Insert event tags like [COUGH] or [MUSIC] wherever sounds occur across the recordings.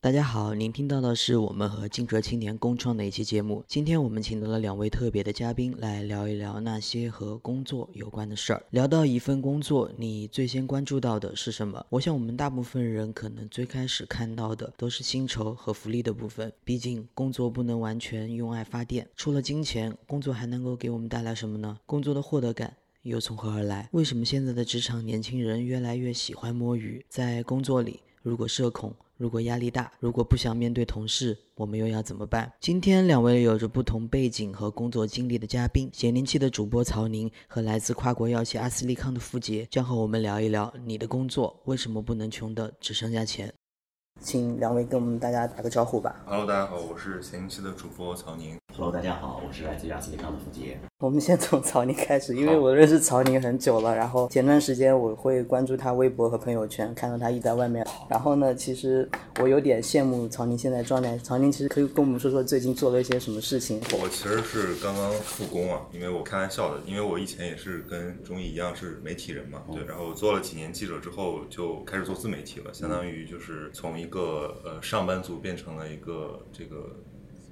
大家好，您听到的是我们和金哲青年共创的一期节目。今天我们请到了两位特别的嘉宾来聊一聊那些和工作有关的事儿。聊到一份工作，你最先关注到的是什么？我想我们大部分人可能最开始看到的都是薪酬和福利的部分。毕竟工作不能完全用爱发电，除了金钱，工作还能够给我们带来什么呢？工作的获得感又从何而来？为什么现在的职场年轻人越来越喜欢摸鱼？在工作里，如果社恐。如果压力大，如果不想面对同事，我们又要怎么办？今天两位有着不同背景和工作经历的嘉宾，咸宁期的主播曹宁和来自跨国药企阿斯利康的付杰，将和我们聊一聊你的工作为什么不能穷的只剩下钱。请两位跟我们大家打个招呼吧。Hello，大家好，我是咸宁期的主播曹宁。Hello，大家好，我是来自阿斯利康的付杰。我们先从曹宁开始，因为我认识曹宁很久了。然后前段时间我会关注他微博和朋友圈，看到他一直在外面跑。然后呢，其实我有点羡慕曹宁现在状态。曹宁其实可以跟我们说说最近做了一些什么事情。我其实是刚刚复工啊，因为我开玩笑的，因为我以前也是跟中医一样是媒体人嘛，对。然后做了几年记者之后，就开始做自媒体了，相当于就是从一个呃上班族变成了一个这个。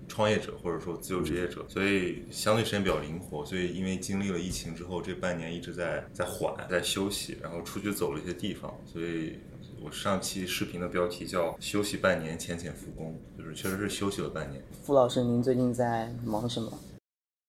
创业者或者说自由职业者，所以相对时间比较灵活。所以因为经历了疫情之后，这半年一直在在缓，在休息，然后出去走了一些地方。所以我上期视频的标题叫“休息半年，浅浅复工”，就是确实是休息了半年。傅老师，您最近在忙什么？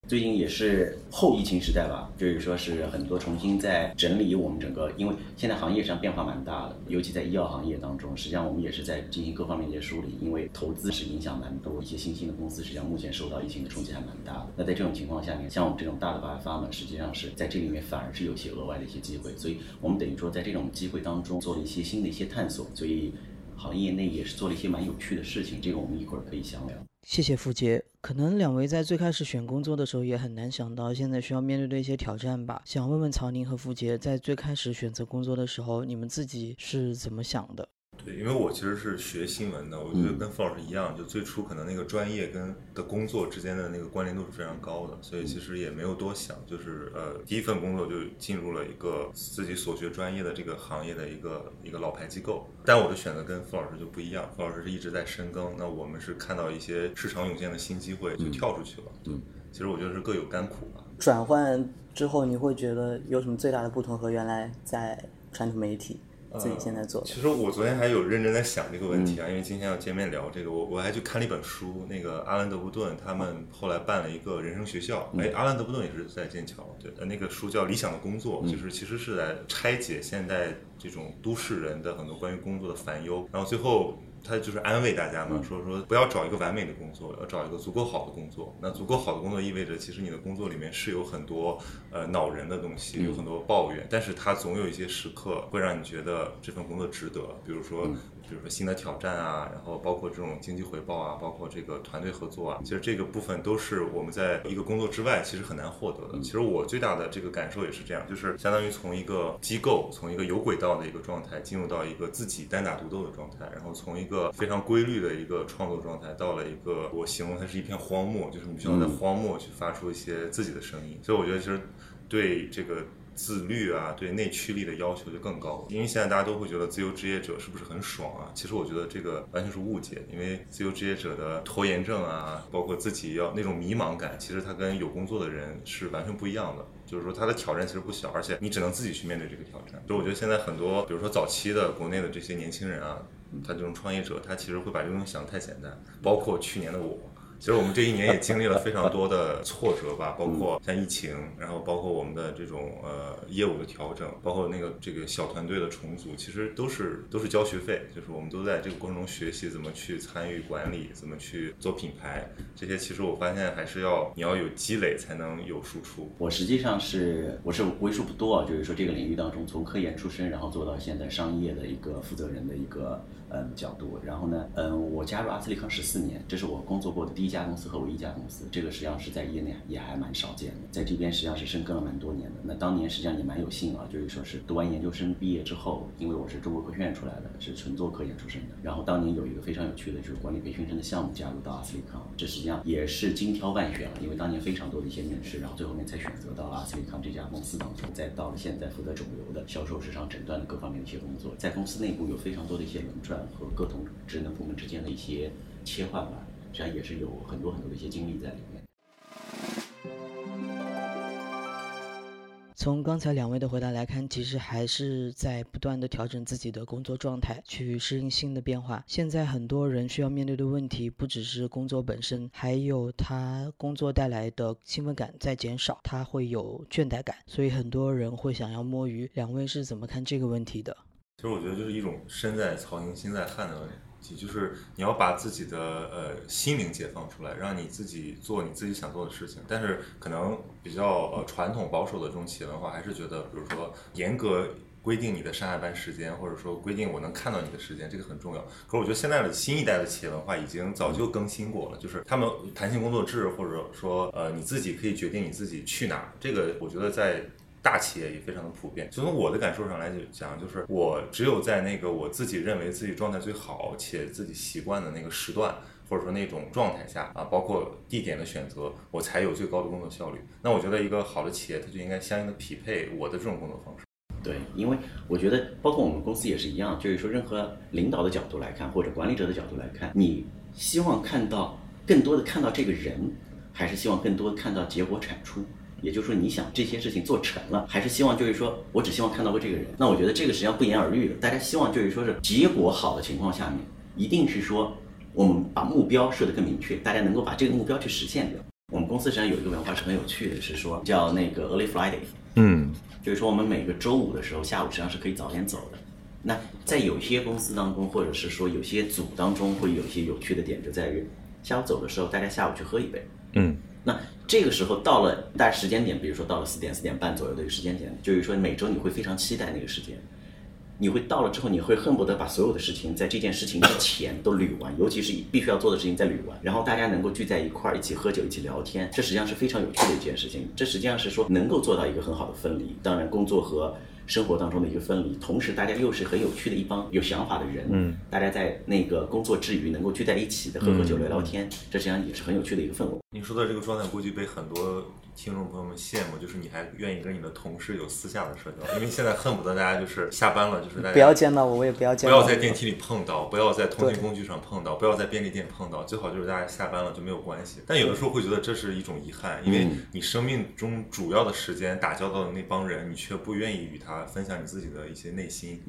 最近也是后疫情时代吧，就是说是很多重新在整理我们整个，因为现在行业上变化蛮大的，尤其在医药行业当中，实际上我们也是在进行各方面一些梳理，因为投资是影响蛮多，一些新兴的公司实际上目前受到疫情的冲击还蛮大的。那在这种情况下面，像我们这种大的发发们，实际上是在这里面反而是有些额外的一些机会，所以我们等于说在这种机会当中做了一些新的一些探索，所以行业内也是做了一些蛮有趣的事情，这个我们一会儿可以详聊。谢谢付杰。可能两位在最开始选工作的时候也很难想到现在需要面对的一些挑战吧。想问问曹宁和付杰，在最开始选择工作的时候，你们自己是怎么想的？对，因为我其实是学新闻的，我觉得跟付老师一样，就最初可能那个专业跟的工作之间的那个关联度是非常高的，所以其实也没有多想，就是呃第一份工作就进入了一个自己所学专业的这个行业的一个一个老牌机构。但我的选择跟付老师就不一样，付老师是一直在深耕，那我们是看到一些市场涌现的新机会就跳出去了。嗯，其实我觉得是各有甘苦吧。转换之后，你会觉得有什么最大的不同和原来在传统媒体？自己现在做。其实我昨天还有认真在想这个问题啊，因为今天要见面聊这个，我我还去看了一本书，那个阿兰德布顿他们后来办了一个人生学校，哎，阿兰德布顿也是在剑桥，对，那个书叫《理想的工作》，就是其实是在拆解现代这种都市人的很多关于工作的烦忧，然后最后。他就是安慰大家嘛，说说不要找一个完美的工作，要找一个足够好的工作。那足够好的工作意味着，其实你的工作里面是有很多呃恼人的东西，有很多抱怨，但是它总有一些时刻会让你觉得这份工作值得。比如说。比如说新的挑战啊，然后包括这种经济回报啊，包括这个团队合作啊，其实这个部分都是我们在一个工作之外其实很难获得的。其实我最大的这个感受也是这样，就是相当于从一个机构，从一个有轨道的一个状态，进入到一个自己单打独斗的状态，然后从一个非常规律的一个创作状态，到了一个我形容它是一片荒漠，就是你需要在荒漠去发出一些自己的声音。所以我觉得其实对这个。自律啊，对内驱力的要求就更高。因为现在大家都会觉得自由职业者是不是很爽啊？其实我觉得这个完全是误解。因为自由职业者的拖延症啊，包括自己要那种迷茫感，其实他跟有工作的人是完全不一样的。就是说他的挑战其实不小，而且你只能自己去面对这个挑战。就我觉得现在很多，比如说早期的国内的这些年轻人啊，他这种创业者，他其实会把这东西想得太简单。包括去年的我。其实我们这一年也经历了非常多的挫折吧，包括像疫情，然后包括我们的这种呃业务的调整，包括那个这个小团队的重组，其实都是都是交学费，就是我们都在这个过程中学习怎么去参与管理，怎么去做品牌，这些其实我发现还是要你要有积累才能有输出。我实际上是我是为数不多啊，就是说这个领域当中从科研出身，然后做到现在商业的一个负责人的一个嗯角度，然后呢嗯我加入阿斯利康十四年，这是我工作过的第一。家公司和唯一一家公司，这个实际上是在业内也还蛮少见的，在这边实际上是深耕了蛮多年的。那当年实际上也蛮有幸啊，就是说是读完研究生毕业之后，因为我是中国科学院出来的，是纯做科研出身的。然后当年有一个非常有趣的，就是管理培训生的项目加入到阿斯利康，这实际上也是精挑万选了，因为当年非常多的一些面试，然后最后面才选择到了阿斯利康这家公司当中，再到了现在负责肿瘤的销售、市场诊断的各方面的一些工作，在公司内部有非常多的一些轮转和各种职能部门之间的一些切换吧。实际上也是有很多很多的一些经历在里面。从刚才两位的回答来看，其实还是在不断的调整自己的工作状态，去适应新的变化。现在很多人需要面对的问题，不只是工作本身，还有他工作带来的兴奋感在减少，他会有倦怠感，所以很多人会想要摸鱼。两位是怎么看这个问题的？其实我觉得就是一种身在曹营心在汉的问题。就是你要把自己的呃心灵解放出来，让你自己做你自己想做的事情。但是可能比较呃传统保守的这种企业文化，还是觉得，比如说严格规定你的上下班时间，或者说规定我能看到你的时间，这个很重要。可是我觉得现在的新一代的企业文化已经早就更新过了，就是他们弹性工作制，或者说呃你自己可以决定你自己去哪儿。这个我觉得在。大企业也非常的普遍。从我的感受上来讲，就是我只有在那个我自己认为自己状态最好且自己习惯的那个时段，或者说那种状态下啊，包括地点的选择，我才有最高的工作效率。那我觉得一个好的企业，它就应该相应的匹配我的这种工作方式。对，因为我觉得，包括我们公司也是一样，就是说，任何领导的角度来看，或者管理者的角度来看，你希望看到更多的看到这个人，还是希望更多看到结果产出？也就是说，你想这些事情做成了，还是希望就是说我只希望看到过这个人？那我觉得这个实际上不言而喻的。大家希望就是说是结果好的情况下面，一定是说我们把目标设得更明确，大家能够把这个目标去实现掉。我们公司实际上有一个文化是很有趣的，是说叫那个 Early Friday，嗯，就是说我们每个周五的时候下午实际上是可以早点走的。那在有些公司当中，或者是说有些组当中，会有一些有趣的点，就在于下午走的时候，大家下午去喝一杯，嗯。那这个时候到了大时间点，比如说到了四点、四点半左右的一个时间点，就是说每周你会非常期待那个时间，你会到了之后，你会恨不得把所有的事情在这件事情之前都捋完，尤其是必须要做的事情再捋完，然后大家能够聚在一块儿一起喝酒、一起聊天，这实际上是非常有趣的一件事情。这实际上是说能够做到一个很好的分离。当然，工作和生活当中的一个分离，同时大家又是很有趣的一帮有想法的人，嗯，大家在那个工作之余能够聚在一起的喝喝酒聊聊天，这实际上也是很有趣的一个氛围。你说的这个状态估计被很多。听众朋友们羡慕，就是你还愿意跟你的同事有私下的社交，[LAUGHS] 因为现在恨不得大家就是下班了，就是大家不要见到我，我也不要见，不要在电梯里碰到，不要在通讯工具上碰到，不要在便利店碰到，最好就是大家下班了就没有关系。但有的时候会觉得这是一种遗憾，因为你生命中主要的时间打交道的那帮人，你却不愿意与他分享你自己的一些内心。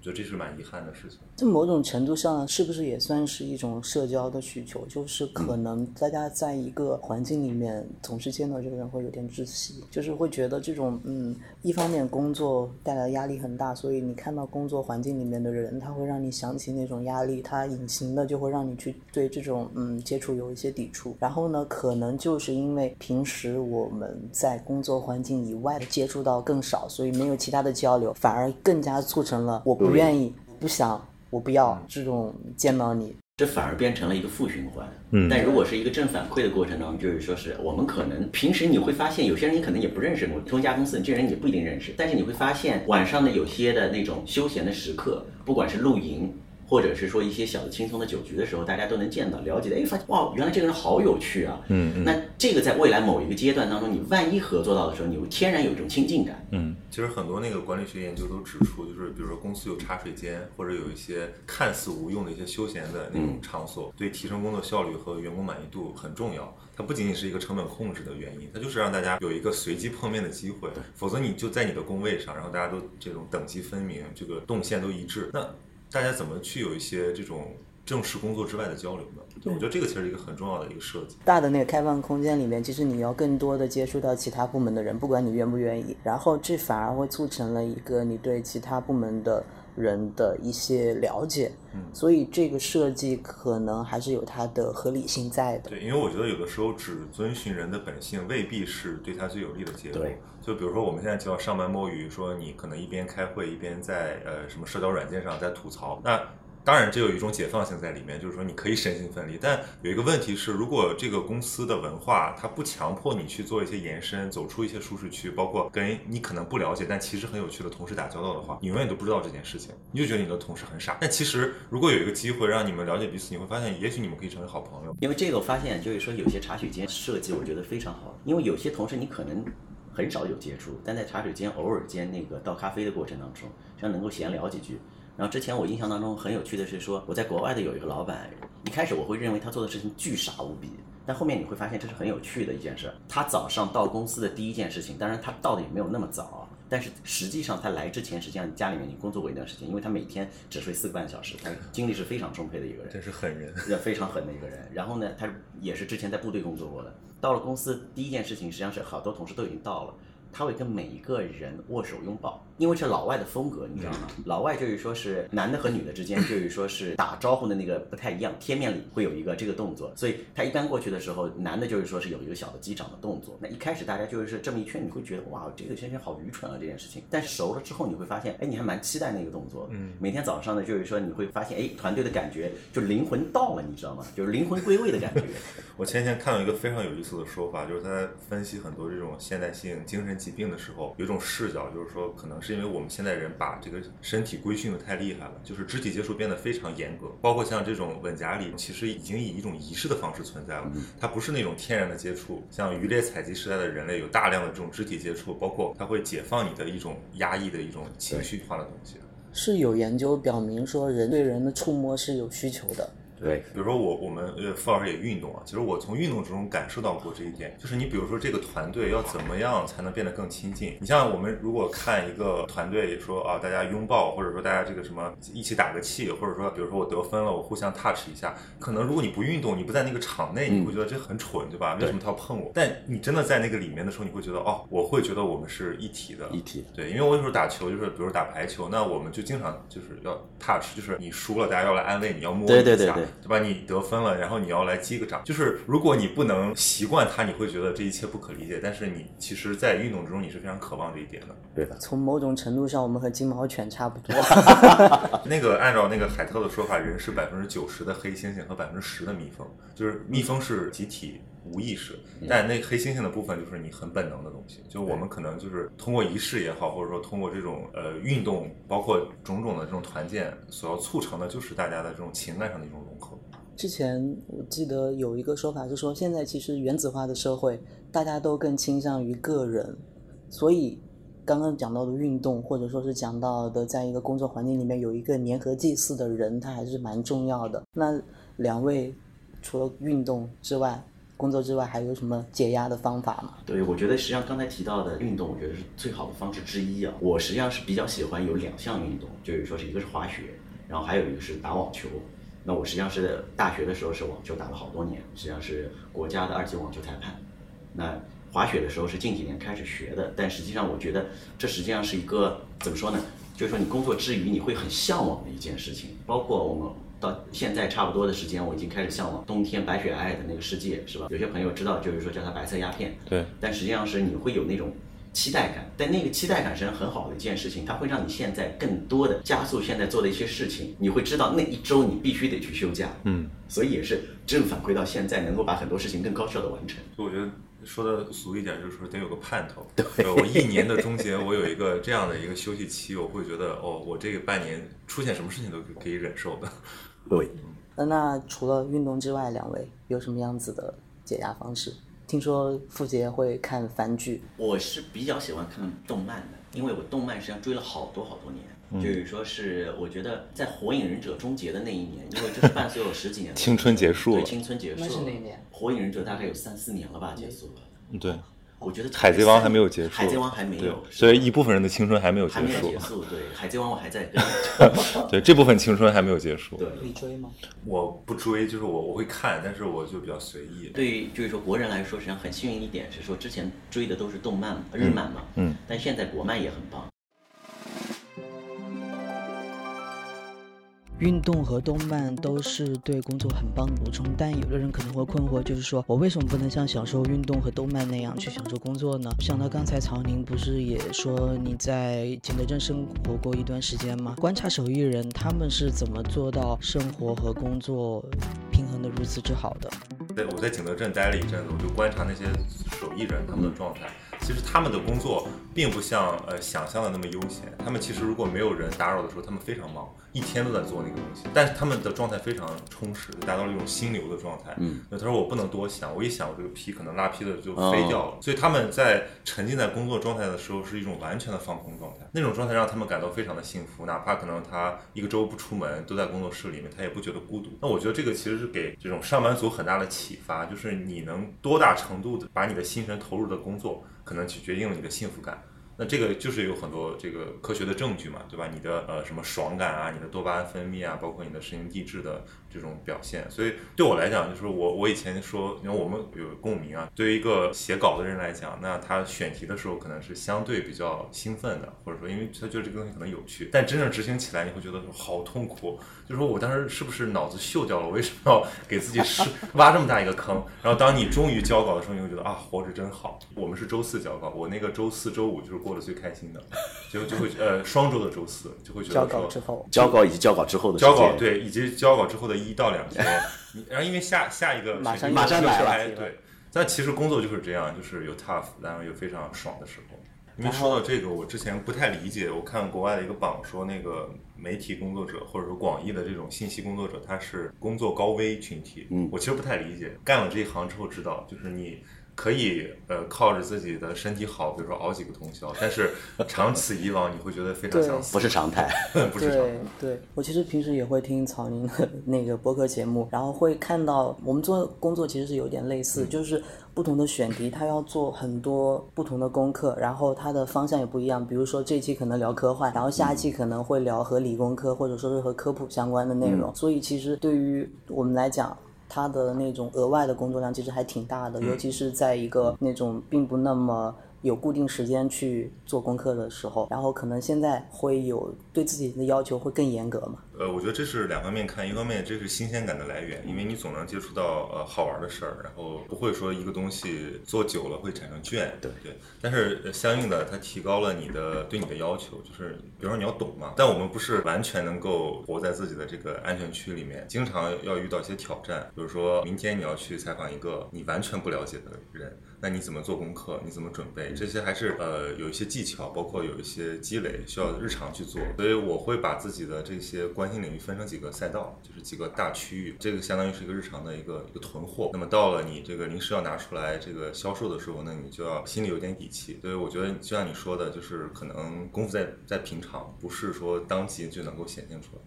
我觉得这是蛮遗憾的事情。这某种程度上，是不是也算是一种社交的需求？就是可能大家在一个环境里面，总是见到这个人会有点窒息，就是会觉得这种嗯，一方面工作带来压力很大，所以你看到工作环境里面的人，他会让你想起那种压力，他隐形的就会让你去对这种嗯接触有一些抵触。然后呢，可能就是因为平时我们在工作环境以外的接触到更少，所以没有其他的交流，反而更加促成了我。不愿意，不想，我不要这种见到你，这反而变成了一个负循环。嗯，但如果是一个正反馈的过程当中，就是说是我们可能平时你会发现，有些人你可能也不认识，同一家公司，这人你不一定认识，但是你会发现晚上的有些的那种休闲的时刻，不管是露营。或者是说一些小的轻松的酒局的时候，大家都能见到、了解的，哎，发现哇，原来这个人好有趣啊。嗯，那这个在未来某一个阶段当中，你万一合作到的时候，你会天然有一种亲近感。嗯，其实很多那个管理学研究都指出，就是比如说公司有茶水间，或者有一些看似无用的一些休闲的那种场所，对提升工作效率和员工满意度很重要。它不仅仅是一个成本控制的原因，它就是让大家有一个随机碰面的机会。否则你就在你的工位上，然后大家都这种等级分明，这个动线都一致，那。大家怎么去有一些这种正式工作之外的交流呢？对我觉得这个其实是一个很重要的一个设计。大的那个开放空间里面，其实你要更多的接触到其他部门的人，不管你愿不愿意。然后这反而会促成了一个你对其他部门的人的一些了解。嗯，所以这个设计可能还是有它的合理性在的。对，因为我觉得有的时候只遵循人的本性，未必是对他最有利的结果。对，就比如说我们现在就要上班摸鱼，说你可能一边开会一边在呃什么社交软件上在吐槽，那。当然，这有一种解放性在里面，就是说你可以身心分离。但有一个问题是，如果这个公司的文化它不强迫你去做一些延伸，走出一些舒适区，包括跟你可能不了解但其实很有趣的同事打交道的话，你永远都不知道这件事情，你就觉得你的同事很傻。但其实如果有一个机会让你们了解彼此，你会发现，也许你们可以成为好朋友。因为这个我发现，就是说有些茶水间设计，我觉得非常好。因为有些同事你可能很少有接触，但在茶水间偶尔间那个倒咖啡的过程当中，实际上能够闲聊几句。然后之前我印象当中很有趣的是说，我在国外的有一个老板，一开始我会认为他做的事情巨傻无比，但后面你会发现这是很有趣的一件事。他早上到公司的第一件事情，当然他到的也没有那么早，但是实际上他来之前，实际上家里面已经工作过一段时间，因为他每天只睡四个半小时，他精力是非常充沛的一个人，真是狠人，非常狠的一个人。然后呢，他也是之前在部队工作过的，到了公司第一件事情，实际上是好多同事都已经到了。他会跟每一个人握手拥抱，因为是老外的风格，你知道吗？老外就是说是男的和女的之间，就是说是打招呼的那个不太一样，贴面礼会有一个这个动作，所以他一般过去的时候，男的就是说是有一个小的击掌的动作。那一开始大家就是这么一圈，你会觉得哇，这个先生好愚蠢啊这件事情。但是熟了之后，你会发现，哎，你还蛮期待那个动作。嗯，每天早上呢，就是说你会发现，哎，团队的感觉就灵魂到了，你知道吗？就是灵魂归位的感觉。[LAUGHS] 我前天看到一个非常有意思的说法，就是他在分析很多这种现代性精神疾病的时候，有一种视角，就是说可能是因为我们现在人把这个身体规训的太厉害了，就是肢体接触变得非常严格，包括像这种吻夹里，其实已经以一种仪式的方式存在了，它不是那种天然的接触。像渔猎采集时代的人类有大量的这种肢体接触，包括它会解放你的一种压抑的一种情绪化的东西。是有研究表明说，人对人的触摸是有需求的。对，比如说我我们呃傅老师也运动啊，其实我从运动之中感受到过这一点，就是你比如说这个团队要怎么样才能变得更亲近？你像我们如果看一个团队说啊，大家拥抱，或者说大家这个什么一起打个气，或者说比如说我得分了，我互相 touch 一下，可能如果你不运动，你不在那个场内，你会觉得这很蠢，对吧？为什么他要碰我？但你真的在那个里面的时候，你会觉得哦，我会觉得我们是一体的，一体。对，因为我有时候打球就是，比如打排球，那我们就经常就是要 touch，就是你输了，大家要来安慰你，要摸你一下，对吧？你得。分了，然后你要来击个掌，就是如果你不能习惯它，你会觉得这一切不可理解。但是你其实，在运动之中，你是非常渴望这一点的。对的，从某种程度上，我们和金毛犬差不多。[LAUGHS] 那个按照那个海特的说法，人是百分之九十的黑猩猩和百分之十的蜜蜂，就是蜜蜂是集体无意识，但那黑猩猩的部分就是你很本能的东西。就我们可能就是通过仪式也好，或者说通过这种呃运动，包括种种的这种团建，所要促成的就是大家的这种情感上的一种融合。之前我记得有一个说法是说，现在其实原子化的社会，大家都更倾向于个人，所以刚刚讲到的运动，或者说是讲到的，在一个工作环境里面有一个粘合祭祀的人，他还是蛮重要的。那两位除了运动之外，工作之外，还有什么解压的方法吗？对，我觉得实际上刚才提到的运动，我觉得是最好的方式之一啊。我实际上是比较喜欢有两项运动，就是说是一个是滑雪，然后还有一个是打网球。那我实际上是大学的时候是网球打了好多年，实际上是国家的二级网球裁判。那滑雪的时候是近几年开始学的，但实际上我觉得这实际上是一个怎么说呢？就是说你工作之余你会很向往的一件事情。包括我们到现在差不多的时间，我已经开始向往冬天白雪皑皑的那个世界，是吧？有些朋友知道，就是说叫它白色鸦片。对。但实际上是你会有那种。期待感，但那个期待感是很好的一件事情，它会让你现在更多的加速现在做的一些事情。你会知道那一周你必须得去休假，嗯，所以也是正反馈到现在能够把很多事情更高效的完成。所以我觉得说的俗一点，就是说得有个盼头。对，我一年的中间，我有一个这样的一个休息期，我会觉得哦，我这个半年出现什么事情都可以忍受的。对，那除了运动之外，两位有什么样子的解压方式？听说傅杰会看番剧，我是比较喜欢看动漫的，因为我动漫实际上追了好多好多年，就是说是我觉得在《火影忍者》终结的那一年，因为这是伴随我十几年，[LAUGHS] 青春结束，对，青春结束，那是哪年？《火影忍者》大概有三四年了吧，结束了，对。我觉得海贼王还没有结束，海贼王还没有，所以一部分人的青春还没有结束。还没有结束，对，海贼王我还在 [LAUGHS] 对，这部分青春还没有结束。对，你追吗？我不追，就是我我会看，但是我就比较随意。对于就是说国人来说，实际上很幸运一点是说，之前追的都是动漫日漫嘛，嗯，但现在国漫也很棒。运动和动漫都是对工作很棒的补充，但有的人可能会困惑，就是说我为什么不能像享受运动和动漫那样去享受工作呢？想到刚才曹宁不是也说你在景德镇生活过一段时间吗？观察手艺人他们是怎么做到生活和工作平衡的如此之好的？对，我在景德镇待了一阵子，我就观察那些手艺人他们的状态。其实他们的工作并不像呃想象的那么悠闲，他们其实如果没有人打扰的时候，他们非常忙，一天都在做那个东西。但是他们的状态非常充实，达到了一种心流的状态。嗯，他说我不能多想，我一想我这个皮可能拉皮的就飞掉了。所以他们在沉浸在工作状态的时候，是一种完全的放空状态。那种状态让他们感到非常的幸福，哪怕可能他一个周不出门，都在工作室里面，他也不觉得孤独。那我觉得这个其实是给这种上班族很大的启发，就是你能多大程度的把你的心神投入的工作。可能去决定了你的幸福感，那这个就是有很多这个科学的证据嘛，对吧？你的呃什么爽感啊，你的多巴胺分泌啊，包括你的神经递质的。这种表现，所以对我来讲，就是我我以前说，因为我们有共鸣啊。对于一个写稿的人来讲，那他选题的时候可能是相对比较兴奋的，或者说，因为他觉得这个东西可能有趣。但真正执行起来，你会觉得好痛苦。就是说我当时是不是脑子锈掉了？我为什么要 [LAUGHS] 给自己是挖这么大一个坑？然后当你终于交稿的时候，你会觉得啊，活着真好。我们是周四交稿，我那个周四周五就是过得最开心的，就就会呃双周的周四就会觉得说交稿之后，交稿以及交稿之后的交稿对，以及交稿之后的。一到两天，然后因为下下一个马上马上来了，对。但其实工作就是这样，就是有 tough，然后有非常爽的时候。因为说到这个，我之前不太理解，我看国外的一个榜说，那个媒体工作者或者说广义的这种信息工作者，他是工作高危群体。嗯，我其实不太理解，干了这一行之后知道，就是你。可以呃靠着自己的身体好，比如说熬几个通宵，但是长此以往，你会觉得非常想死，不是常态，[LAUGHS] 不是常态。对，我其实平时也会听曹宁的那个播客节目，然后会看到我们做工作其实是有点类似，就是不同的选题，他要做很多不同的功课，然后他的方向也不一样。比如说这一期可能聊科幻，然后下一期可能会聊和理工科或者说是和科普相关的内容。所以其实对于我们来讲，他的那种额外的工作量其实还挺大的，尤其是在一个那种并不那么有固定时间去做功课的时候，然后可能现在会有对自己的要求会更严格嘛。呃，我觉得这是两方面看，一方面这是新鲜感的来源，因为你总能接触到呃好玩的事儿，然后不会说一个东西做久了会产生倦，对对。但是相应的，它提高了你的对你的要求，就是比如说你要懂嘛。但我们不是完全能够活在自己的这个安全区里面，经常要遇到一些挑战，比如说明天你要去采访一个你完全不了解的人，那你怎么做功课？你怎么准备？这些还是呃有一些技巧，包括有一些积累需要日常去做。所以我会把自己的这些关。心领域分成几个赛道，就是几个大区域，这个相当于是一个日常的一个一个囤货。那么到了你这个临时要拿出来这个销售的时候，那你就要心里有点底气。所以我觉得就像你说的，就是可能功夫在在平常，不是说当即就能够显现出来。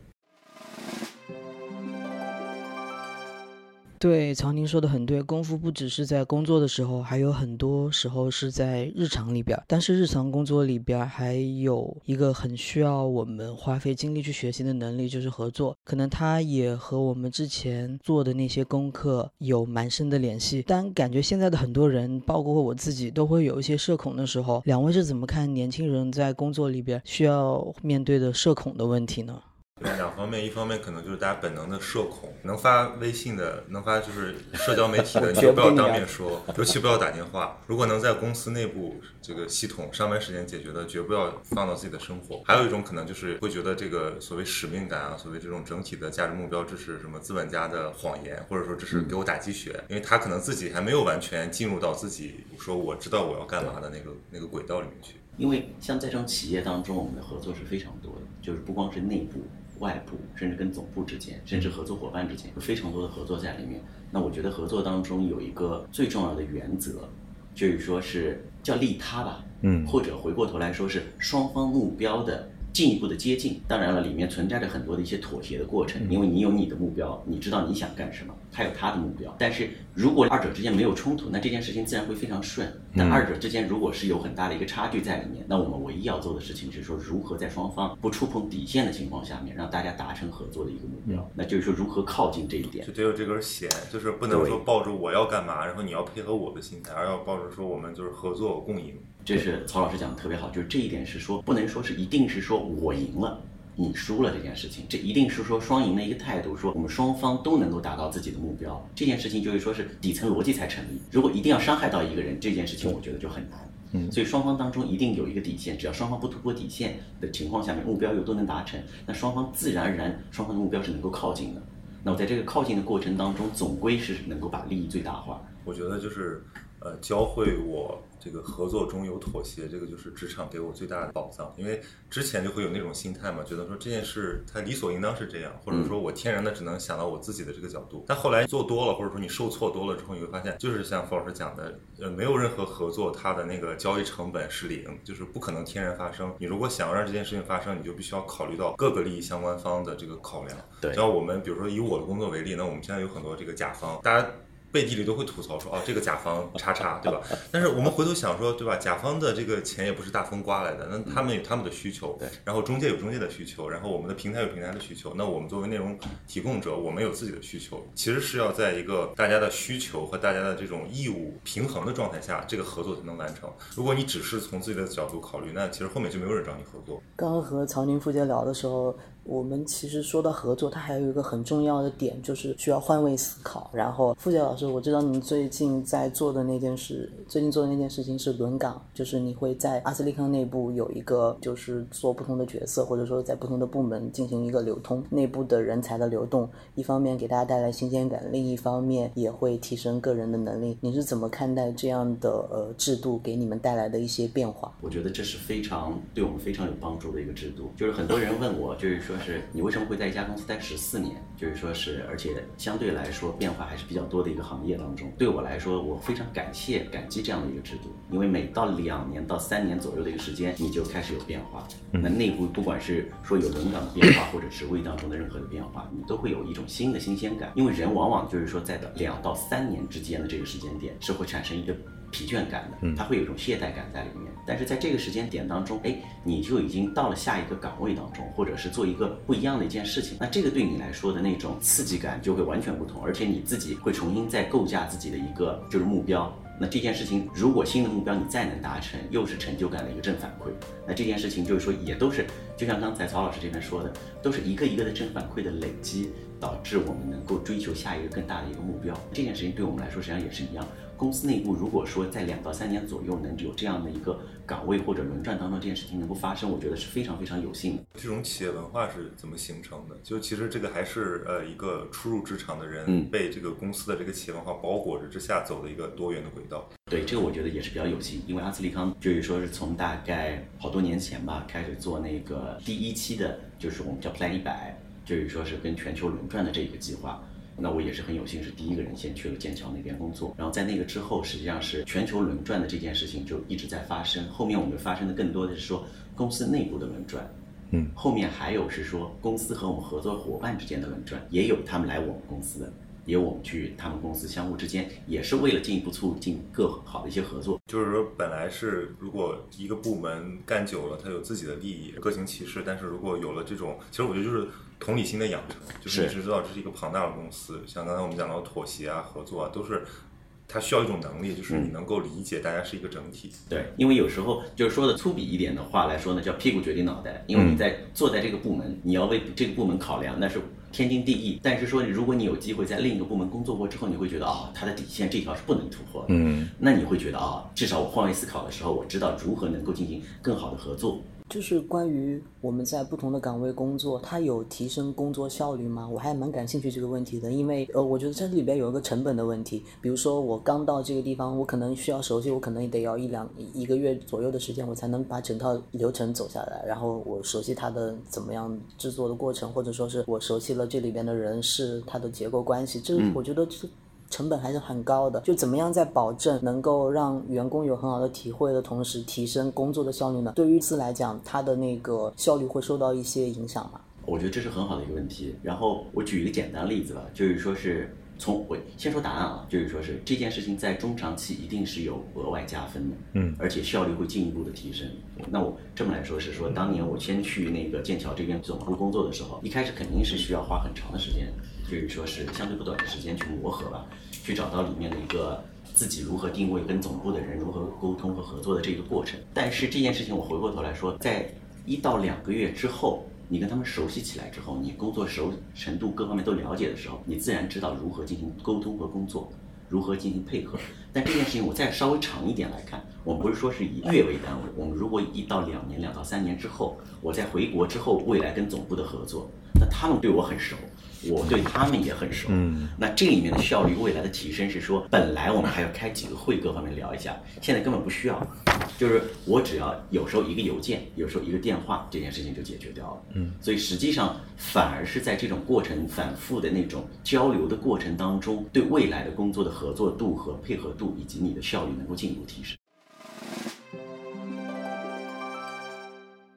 对，曹宁说的很对，功夫不只是在工作的时候，还有很多时候是在日常里边。但是日常工作里边还有一个很需要我们花费精力去学习的能力，就是合作。可能它也和我们之前做的那些功课有蛮深的联系。但感觉现在的很多人，包括我自己，都会有一些社恐的时候。两位是怎么看年轻人在工作里边需要面对的社恐的问题呢？两方面，一方面可能就是大家本能的社恐，能发微信的，能发就是社交媒体的，[LAUGHS] 你就不要当面说，尤其不要打电话。如果能在公司内部这个系统上班时间解决的，绝不要放到自己的生活。还有一种可能就是会觉得这个所谓使命感啊，所谓这种整体的价值目标，这是什么资本家的谎言，或者说这是给我打鸡血，因为他可能自己还没有完全进入到自己说我知道我要干嘛的那个那个轨道里面去。因为像在这种企业当中，我们的合作是非常多的，就是不光是内部。外部甚至跟总部之间，甚至合作伙伴之间，有非常多的合作在里面。那我觉得合作当中有一个最重要的原则，就是说是叫利他吧，嗯，或者回过头来说是双方目标的。进一步的接近，当然了，里面存在着很多的一些妥协的过程，因为你有你的目标，你知道你想干什么，他有他的目标。但是如果二者之间没有冲突，那这件事情自然会非常顺。但二者之间如果是有很大的一个差距在里面，那我们唯一要做的事情是说，如何在双方不触碰底线的情况下面，让大家达成合作的一个目标。那就是说，如何靠近这一点，就得有这根弦，就是不能说抱着我要干嘛，然后你要配合我的心态，而要抱着说我们就是合作共赢。这是曹老师讲的特别好，就是这一点是说不能说是一定是说我赢了，你输了这件事情，这一定是说双赢的一个态度，说我们双方都能够达到自己的目标，这件事情就是说是底层逻辑才成立。如果一定要伤害到一个人，这件事情我觉得就很难。嗯，所以双方当中一定有一个底线，只要双方不突破底线的情况下面，目标又都能达成，那双方自然而然双方的目标是能够靠近的。那我在这个靠近的过程当中，总归是能够把利益最大化。我觉得就是，呃，教会我。这个合作中有妥协，这个就是职场给我最大的宝藏。因为之前就会有那种心态嘛，觉得说这件事它理所应当是这样，或者说我天然的只能想到我自己的这个角度。但后来做多了，或者说你受挫多了之后，你会发现，就是像付老师讲的，呃，没有任何合作它的那个交易成本是零，就是不可能天然发生。你如果想要让这件事情发生，你就必须要考虑到各个利益相关方的这个考量。对，像我们比如说以我的工作为例，那我们现在有很多这个甲方，大家。背地里都会吐槽说，哦，这个甲方叉叉，对吧？[LAUGHS] 但是我们回头想说，对吧？甲方的这个钱也不是大风刮来的，那他们有他们的需求，对。然后中介有中介的需求，然后我们的平台有平台的需求，那我们作为内容提供者，我们有自己的需求，其实是要在一个大家的需求和大家的这种义务平衡的状态下，这个合作才能完成。如果你只是从自己的角度考虑，那其实后面就没有人找你合作。刚刚和曹宁副姐聊的时候。我们其实说到合作，它还有一个很重要的点，就是需要换位思考。然后，付杰老师，我知道您最近在做的那件事，最近做的那件事情是轮岗，就是你会在阿斯利康内部有一个，就是做不同的角色，或者说在不同的部门进行一个流通，内部的人才的流动，一方面给大家带来新鲜感，另一方面也会提升个人的能力。你是怎么看待这样的呃制度给你们带来的一些变化？我觉得这是非常对我们非常有帮助的一个制度。就是很多人问我，就是说。就是你为什么会在一家公司待十四年？就是说是，而且相对来说变化还是比较多的一个行业当中。对我来说，我非常感谢、感激这样的一个制度，因为每到两年到三年左右的一个时间，你就开始有变化。那内部不管是说有轮岗的变化，或者职位当中的任何的变化，你都会有一种新的新鲜感。因为人往往就是说在的两到三年之间的这个时间点，是会产生一个。疲倦感的，他会有一种懈怠感在里面。但是在这个时间点当中，哎，你就已经到了下一个岗位当中，或者是做一个不一样的一件事情。那这个对你来说的那种刺激感就会完全不同，而且你自己会重新再构架自己的一个就是目标。那这件事情如果新的目标你再能达成，又是成就感的一个正反馈。那这件事情就是说也都是，就像刚才曹老师这边说的，都是一个一个的正反馈的累积，导致我们能够追求下一个更大的一个目标。这件事情对我们来说实际上也是一样。公司内部如果说在两到三年左右能有这样的一个岗位或者轮转当中这件事情能够发生，我觉得是非常非常有幸的。这种企业文化是怎么形成的？就其实这个还是呃一个初入职场的人被这个公司的这个企业文化包裹着之下走的一个多元的轨道。对，这个我觉得也是比较有幸，因为阿斯利康就是说是从大概好多年前吧开始做那个第一期的，就是我们叫 Plan 一百，就是说是跟全球轮转的这一个计划。那我也是很有幸，是第一个人先去了剑桥那边工作。然后在那个之后，实际上是全球轮转的这件事情就一直在发生。后面我们发生的更多的是说公司内部的轮转，嗯，后面还有是说公司和我们合作伙伴之间的轮转，也有他们来我们公司的。也有我们去他们公司，相互之间也是为了进一步促进更好的一些合作。就是说，本来是如果一个部门干久了，他有自己的利益，各行其事。但是如果有了这种，其实我觉得就是同理心的养成，就是你是知道这是一个庞大的公司，像刚才我们讲到妥协啊、合作啊，都是它需要一种能力，就是你能够理解大家是一个整体。对，因为有时候就是说的粗鄙一点的话来说呢，叫屁股决定脑袋。因为你在坐在这个部门，你要为这个部门考量，那是。天经地义，但是说，如果你有机会在另一个部门工作过之后，你会觉得啊，他的底线这条是不能突破的。嗯，那你会觉得啊，至少我换位思考的时候，我知道如何能够进行更好的合作。就是关于我们在不同的岗位工作，它有提升工作效率吗？我还蛮感兴趣这个问题的，因为呃，我觉得这里边有一个成本的问题。比如说我刚到这个地方，我可能需要熟悉，我可能得要一两一个月左右的时间，我才能把整套流程走下来，然后我熟悉它的怎么样制作的过程，或者说是我熟悉了这里边的人事、它的结构关系，这我觉得这。成本还是很高的，就怎么样在保证能够让员工有很好的体会的同时，提升工作的效率呢？对于自来讲，它的那个效率会受到一些影响吗？我觉得这是很好的一个问题。然后我举一个简单例子吧，就是说是从我先说答案啊，就是说是这件事情在中长期一定是有额外加分的，嗯，而且效率会进一步的提升。那我这么来说是说，当年我先去那个剑桥这边总部工作的时候，一开始肯定是需要花很长的时间。就是说是相对不短的时间去磨合吧，去找到里面的一个自己如何定位，跟总部的人如何沟通和合作的这个过程。但是这件事情我回过头来说，在一到两个月之后。你跟他们熟悉起来之后，你工作熟程度各方面都了解的时候，你自然知道如何进行沟通和工作，如何进行配合。但这件事情我再稍微长一点来看，我们不是说是以月为单位，我们如果一到两年、两到三年之后，我在回国之后，未来跟总部的合作，那他们对我很熟。我对他们也很熟，嗯，那这里面的效率未来的提升是说，本来我们还要开几个会，各方面聊一下，现在根本不需要，就是我只要有时候一个邮件，有时候一个电话，这件事情就解决掉了，嗯，所以实际上反而是在这种过程反复的那种交流的过程当中，对未来的工作的合作度和配合度以及你的效率能够进一步提升。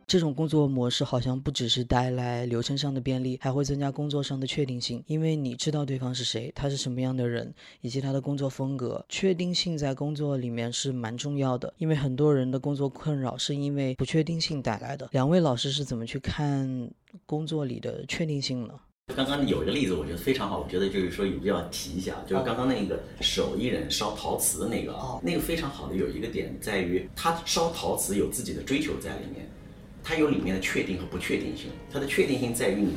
这种工作模式好像不只是带来流程上的便利，还会增加工作上的确定性。因为你知道对方是谁，他是什么样的人，以及他的工作风格。确定性在工作里面是蛮重要的，因为很多人的工作困扰是因为不确定性带来的。两位老师是怎么去看工作里的确定性呢？刚刚有一个例子，我觉得非常好，我觉得就是说有必要提一下，就是刚刚那个手艺人烧陶瓷的那个啊，那个非常好的有一个点在于，他烧陶瓷有自己的追求在里面。它有里面的确定和不确定性，它的确定性在于你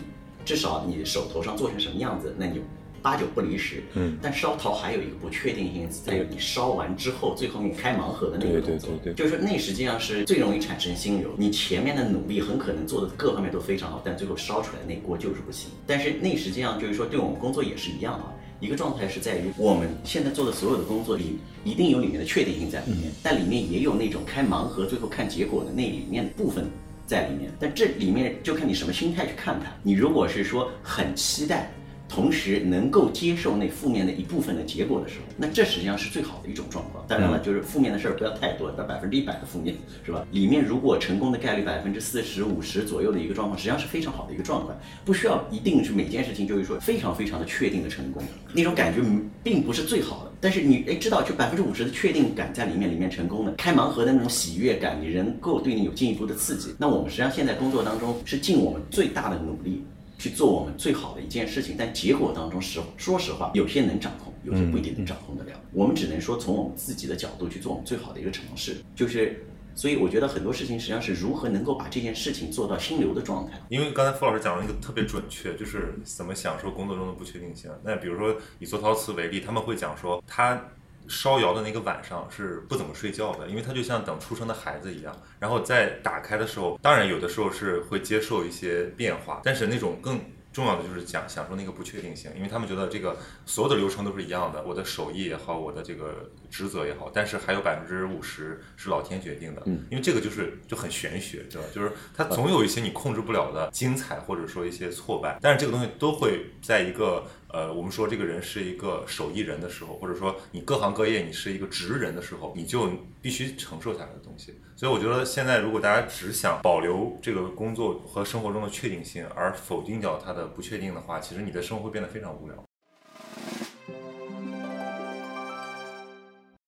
至少你手头上做成什么样子，那你八九不离十。嗯。但烧陶还有一个不确定性在于你烧完之后，最后面开盲盒的那个动作，就是说那实际上是最容易产生心流。你前面的努力很可能做的各方面都非常好，但最后烧出来那锅就是不行。但是那实际上就是说对我们工作也是一样啊，一个状态是在于我们现在做的所有的工作里一定有里面的确定性在里面，但里面也有那种开盲盒最后看结果的那里面的部分。在里面，但这里面就看你什么心态去看它。你如果是说很期待。同时能够接受那负面的一部分的结果的时候，那这实际上是最好的一种状况。当然了，就是负面的事儿不要太多，到百分之一百的负面，是吧？里面如果成功的概率百分之四十五十左右的一个状况，实际上是非常好的一个状况。不需要一定是每件事情就是说非常非常的确定的成功，那种感觉并不是最好的。但是你哎知道，就百分之五十的确定感在里面，里面成功的开盲盒的那种喜悦感，你能够对你有进一步的刺激。那我们实际上现在工作当中是尽我们最大的努力。去做我们最好的一件事情，但结果当中实说实话，有些能掌控，有些不一定能掌控得了。我们只能说从我们自己的角度去做我们最好的一个尝试。就是，所以我觉得很多事情实际上是如何能够把这件事情做到心流的状态。因为刚才付老师讲了一个特别准确，就是怎么享受工作中的不确定性。那比如说以做陶瓷为例，他们会讲说他。烧窑的那个晚上是不怎么睡觉的，因为他就像等出生的孩子一样。然后在打开的时候，当然有的时候是会接受一些变化，但是那种更。重要的就是讲享受那个不确定性，因为他们觉得这个所有的流程都是一样的，我的手艺也好，我的这个职责也好，但是还有百分之五十是老天决定的，嗯，因为这个就是就很玄学，对吧？就是它总有一些你控制不了的精彩，或者说一些挫败，但是这个东西都会在一个呃，我们说这个人是一个手艺人的时候，或者说你各行各业你是一个职人的时候，你就必须承受下来的东西。所以我觉得现在如果大家只想保留这个工作和生活中的确定性，而否定掉它的不确定的话，其实你的生活会变得非常无聊。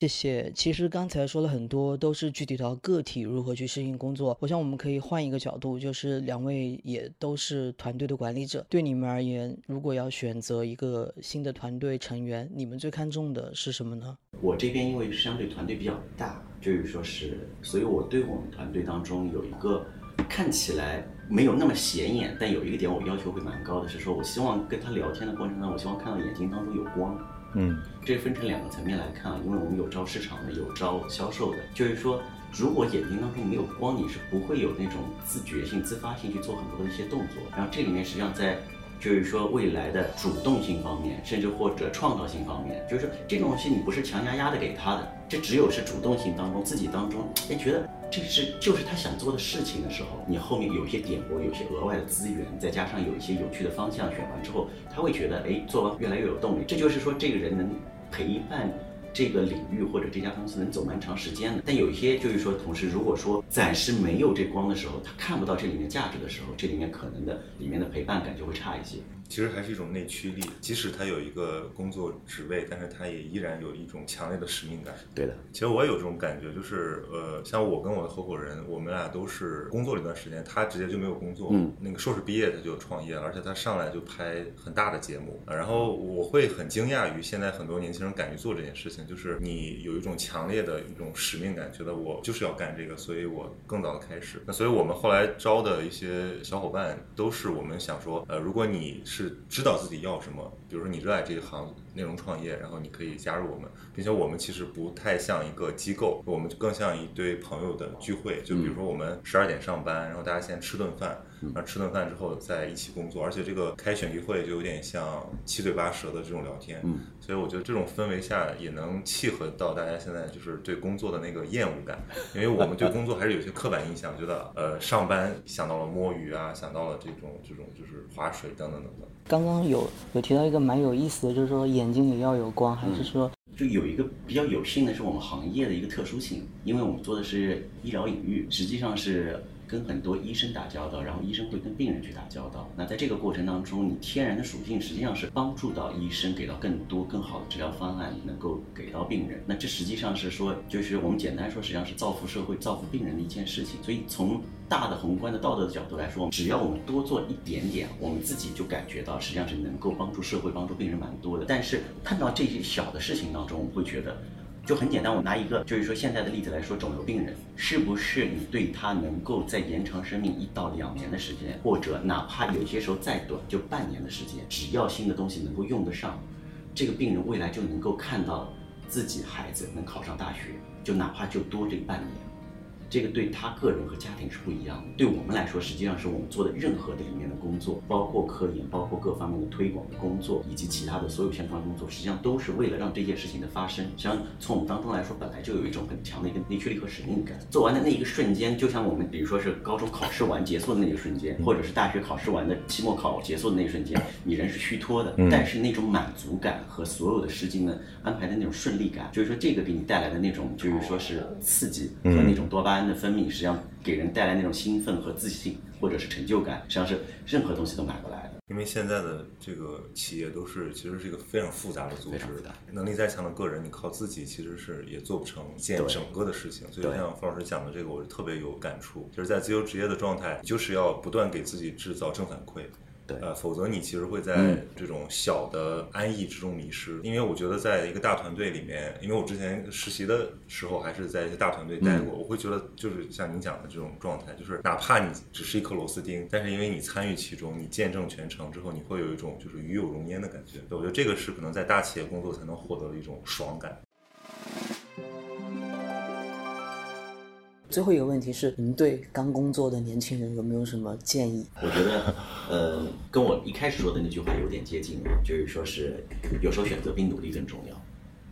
谢谢。其实刚才说了很多，都是具体到个体如何去适应工作。我想我们可以换一个角度，就是两位也都是团队的管理者，对你们而言，如果要选择一个新的团队成员，你们最看重的是什么呢？我这边因为相对团队比较大。就是说是，所以我对我们团队当中有一个看起来没有那么显眼，但有一个点我要求会蛮高的，是说我希望跟他聊天的过程当中，我希望看到眼睛当中有光。嗯，这分成两个层面来看啊，因为我们有招市场的，有招销售的。就是说，如果眼睛当中没有光，你是不会有那种自觉性、自发性去做很多的一些动作。然后这里面实际上在。就是说，未来的主动性方面，甚至或者创造性方面，就是这种东西你不是强压压的给他的，这只有是主动性当中自己当中，哎，觉得这是就是他想做的事情的时候，你后面有些点拨，有些额外的资源，再加上有一些有趣的方向选完之后，他会觉得，哎，做完越来越有动力。这就是说，这个人能陪伴。这个领域或者这家公司能走蛮长时间的，但有一些就是说，同事如果说暂时没有这光的时候，他看不到这里面价值的时候，这里面可能的里面的陪伴感就会差一些。其实还是一种内驱力，即使他有一个工作职位，但是他也依然有一种强烈的使命感。对的，其实我也有这种感觉，就是呃，像我跟我的合伙人，我们俩都是工作了一段时间，他直接就没有工作，嗯，那个硕士毕业他就创业了，而且他上来就拍很大的节目，然后我会很惊讶于现在很多年轻人敢于做这件事情，就是你有一种强烈的一种使命感，觉得我就是要干这个，所以我更早的开始。那所以我们后来招的一些小伙伴，都是我们想说，呃，如果你是是知道自己要什么，比如说你热爱这一行内容创业，然后你可以加入我们，并且我们其实不太像一个机构，我们更像一堆朋友的聚会。就比如说我们十二点上班，然后大家先吃顿饭，然后吃顿饭之后再一起工作，而且这个开选题会就有点像七嘴八舌的这种聊天。嗯，所以我觉得这种氛围下也能契合到大家现在就是对工作的那个厌恶感，[LAUGHS] 因为我们对工作还是有些刻板印象，觉得呃上班想到了摸鱼啊，想到了这种这种就是划水等等等等。刚刚有有提到一个蛮有意思的，就是说眼睛也要有光，还是说就有一个比较有幸的是我们行业的一个特殊性，因为我们做的是医疗领域，实际上是跟很多医生打交道，然后医生会跟病人去打交道。那在这个过程当中，你天然的属性实际上是帮助到医生给到更多更好的治疗方案，能够给到病人。那这实际上是说，就是我们简单说，实际上是造福社会、造福病人的一件事情。所以从大的宏观的道德的角度来说，只要我们多做一点点，我们自己就感觉到实际上是能够帮助社会、帮助病人蛮多的。但是看到这些小的事情当中，我们会觉得。就很简单，我拿一个就是说现在的例子来说，肿瘤病人是不是你对他能够再延长生命一到两年的时间，或者哪怕有些时候再短，就半年的时间，只要新的东西能够用得上，这个病人未来就能够看到自己孩子能考上大学，就哪怕就多这半年。这个对他个人和家庭是不一样的。对我们来说，实际上是我们做的任何的里面的工作，包括科研，包括各方面的推广的工作，以及其他的所有相关工作，实际上都是为了让这件事情的发生。实际上，从我们当中来说，本来就有一种很强的一个内驱力和使命感。做完的那一个瞬间，就像我们比如说是高中考试完结束的那一瞬间，或者是大学考试完的期末考结束的那一瞬间，你人是虚脱的，但是那种满足感和所有的事情呢安排的那种顺利感，就是说这个给你带来的那种，就是说是刺激和那种多巴胺。的分泌实际上给人带来那种兴奋和自信，或者是成就感，实际上是任何东西都买不来的。因为现在的这个企业都是其实是一个非常复杂的组织能力再强的个人，你靠自己其实是也做不成一件整个的事情。所以像方老师讲的这个，我是特别有感触，就是在自由职业的状态，就是要不断给自己制造正反馈。对呃，否则你其实会在嗯这种小的安逸之中迷失。因为我觉得在一个大团队里面，因为我之前实习的时候还是在一些大团队待嗯过，我会觉得就是像您讲的这种状态，就是哪怕你只是一颗螺丝钉，但是因为你参与其中，你见证全程之后，你会有一种就是与有荣焉的感觉。我觉得这个是可能在大企业工作才能获得的一种爽感。最后一个问题是，您对刚工作的年轻人有没有什么建议？我觉得，呃，跟我一开始说的那句话有点接近，就是说是有时候选择比努力更重要。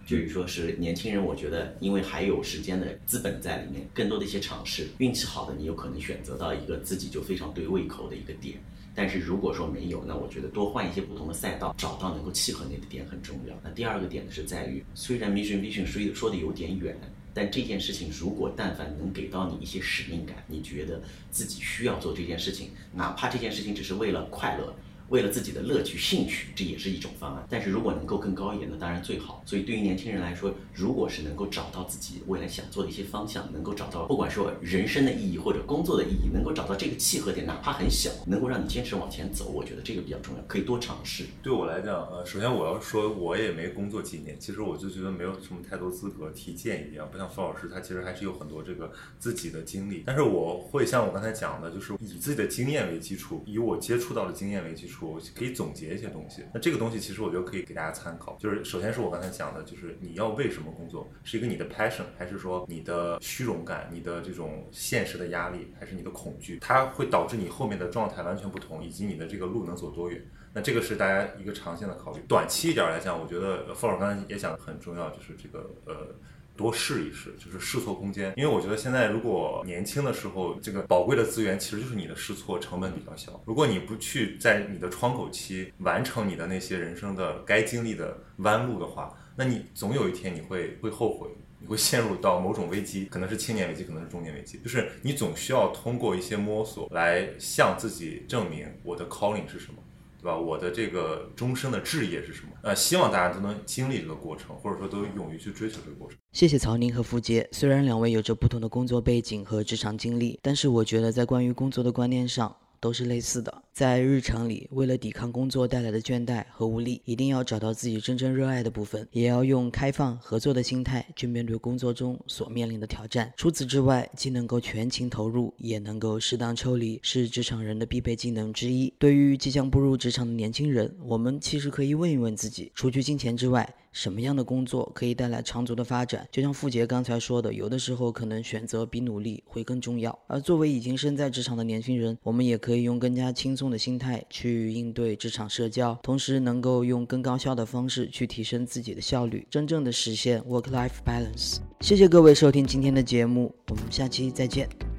就是说是年轻人，我觉得因为还有时间的资本在里面，更多的一些尝试，运气好的你有可能选择到一个自己就非常对胃口的一个点。但是如果说没有，那我觉得多换一些不同的赛道，找到能够契合你的点很重要。那第二个点呢是在于，虽然 mission vision 说说的有点远，但这件事情如果但凡能给到你一些使命感，你觉得自己需要做这件事情，哪怕这件事情只是为了快乐。为了自己的乐趣、兴趣，这也是一种方案。但是如果能够更高一点，那当然最好。所以对于年轻人来说，如果是能够找到自己未来想做的一些方向，能够找到不管说人生的意义或者工作的意义，能够找到这个契合点，哪怕很小，能够让你坚持往前走，我觉得这个比较重要，可以多尝试。对我来讲，呃，首先我要说，我也没工作几年，其实我就觉得没有什么太多资格提建议啊，不像范老师，他其实还是有很多这个自己的经历。但是我会像我刚才讲的，就是以自己的经验为基础，以我接触到的经验为基础，我可以总结一些东西。那这个东西其实我觉得可以给大家参考。就是首先是我刚才讲的，就是你要为什么工作，是一个你的 passion，还是说你的虚荣感、你的这种现实的压力，还是你的恐惧？它会导致你后面的状态完全不同，以及你的这个路能走多远。那这个是大家一个长线的考虑。短期一点来讲，我觉得呃傅老师刚才也讲的很重要，就是这个呃。多试一试，就是试错空间。因为我觉得现在如果年轻的时候，这个宝贵的资源其实就是你的试错成本比较小。如果你不去在你的窗口期完成你的那些人生的该经历的弯路的话，那你总有一天你会会后悔。你会陷入到某种危机，可能是青年危机，可能是中年危机，就是你总需要通过一些摸索来向自己证明我的 calling 是什么。对吧？我的这个终生的志业是什么？呃，希望大家都能经历这个过程，或者说都勇于去追求这个过程。谢谢曹宁和付杰。虽然两位有着不同的工作背景和职场经历，但是我觉得在关于工作的观念上。都是类似的，在日常里，为了抵抗工作带来的倦怠和无力，一定要找到自己真正热爱的部分，也要用开放合作的心态去面对工作中所面临的挑战。除此之外，既能够全情投入，也能够适当抽离，是职场人的必备技能之一。对于即将步入职场的年轻人，我们其实可以问一问自己：除去金钱之外，什么样的工作可以带来长足的发展？就像付杰刚才说的，有的时候可能选择比努力会更重要。而作为已经身在职场的年轻人，我们也可以用更加轻松的心态去应对职场社交，同时能够用更高效的方式去提升自己的效率，真正的实现 work-life balance。谢谢各位收听今天的节目，我们下期再见。